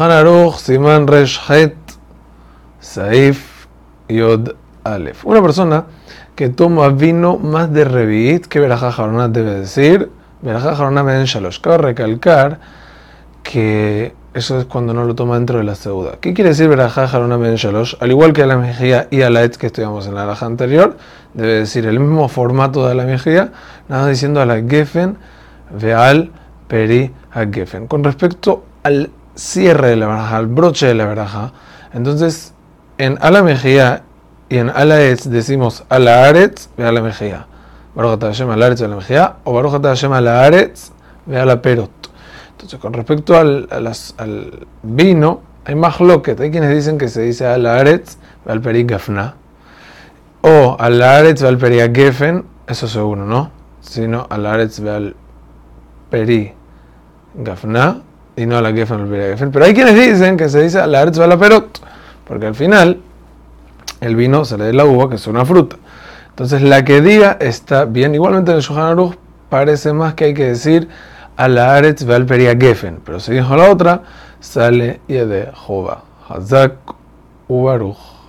Shulchan Aruch, Saif Yod. Una persona que toma vino más de Revit, que Berajá Jaronat debe decir, Berajá Jaronat Ben Shalosh. Cabe recalcar que eso es cuando no lo toma dentro de la ceuda. ¿Qué quiere decir Berajá Jaronat Ben Shalosh? Al igual que a la mejilla y a la et que estudiamos en la alaja anterior, debe decir el mismo formato de la mejilla, nada diciendo a la Gefen, Veal, Peri, a Gefen. Con respecto al cierre de la baraja, al broche de la baraja, entonces en a la mejilla y en Alaetz decimos a la Aretz, ve a la Mejía. Baruch Hashem al Aretz ve a la Mejía, o Baruch Hashem a la Aretz, ve a la Perot. Entonces, con respecto al, al vino, hay más loquet. Hay quienes dicen que se dice a la Aretz, ve al Perik Gafna. O a la Aretz ve al Perik Gefen, eso seguro, ¿no? Sino a la Aretz ve al Peri Gafna y no a la Gefen al. Pero hay quienes dicen que se dice a la Aretz ve a la Perot, porque al final el vino sale de la uva, que es una fruta. Entonces la que diga está bien. Igualmente en el Shohan Aruch parece más que hay que decir a la Aretz Valperia Gefen. Pero si dijo la otra, sale Yede Jova. Hazak Ubaruch.